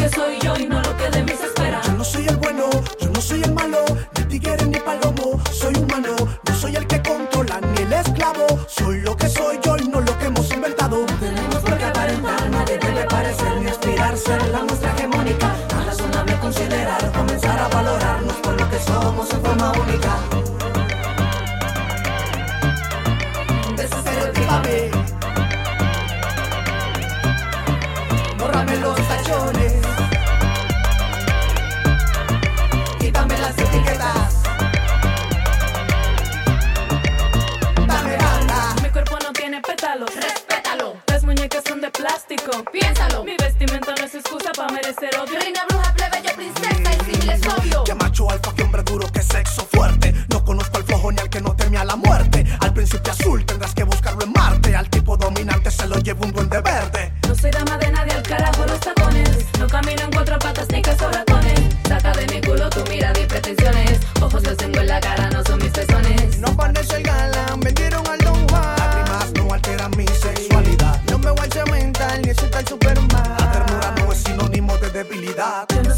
que soy yo y no plástico. piénsalo. Mi vestimenta no es excusa para merecer odio. Reina bruja, plebeyo, princesa, el simple es obvio. Que macho alfa, que hombre duro, que sexo debilidad.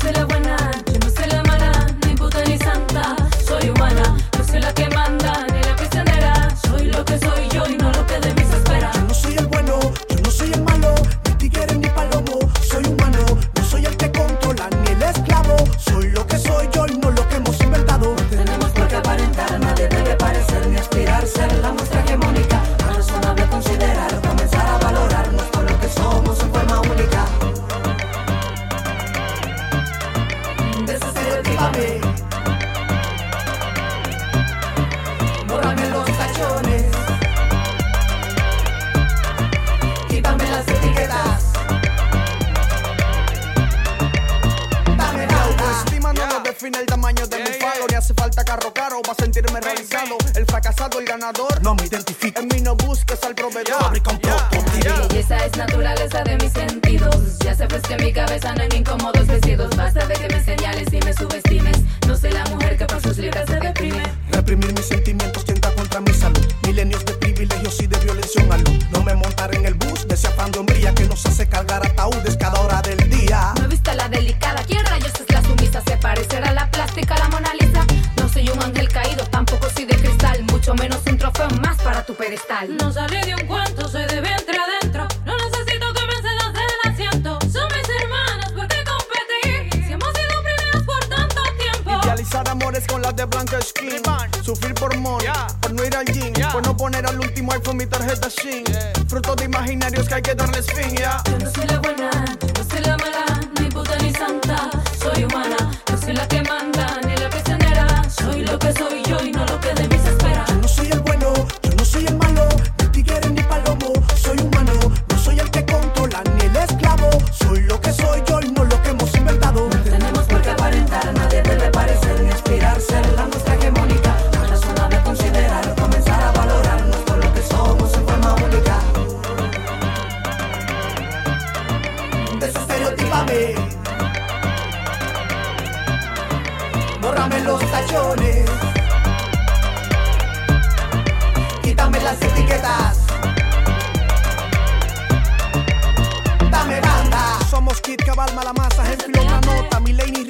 Desestereotípame. Bórrame los tachones. Quítame las etiquetas. Dame banda. Estima no me define el tamaño de mi falo, ni hace falta carro caro para sentirme realizado. El fracasado, el ganador. No me identifico. En mí no busques al proveedor. Fabrica naturaleza de mis sentidos. Ya sabes que en mi cabeza no hay ni incómodos vestidos. Basta de que me señales y me subestimes. No soy la mujer que por sus libras se deprime. Reprimir mis sentimientos tienta contra mi salud. Milenios de privilegios y de violencia un alud. No me montaré en el bus de ese afán de hombría que nos hace cargar ataúdes cada hora del día. No viste la delicada, ¿quién rayos es la sumisa? Se parecerá a la plástica, la Mona Lisa. No soy un ángel caído, tampoco soy de cristal, mucho menos un trofeo más para tu pedestal. No salí de un cuento, soy de vientre skin. Sufrir por money, por no ir al gym. Por no poner al último iPhone mi tarjeta SIM. Fruto de imaginarios que hay que darles fin, ya. Yo no soy la buena, no soy la mala, Quítame los tachones. Quítame las etiquetas. Dame banda. Somos Kid Cabal, mala masa, en la nota, mi lady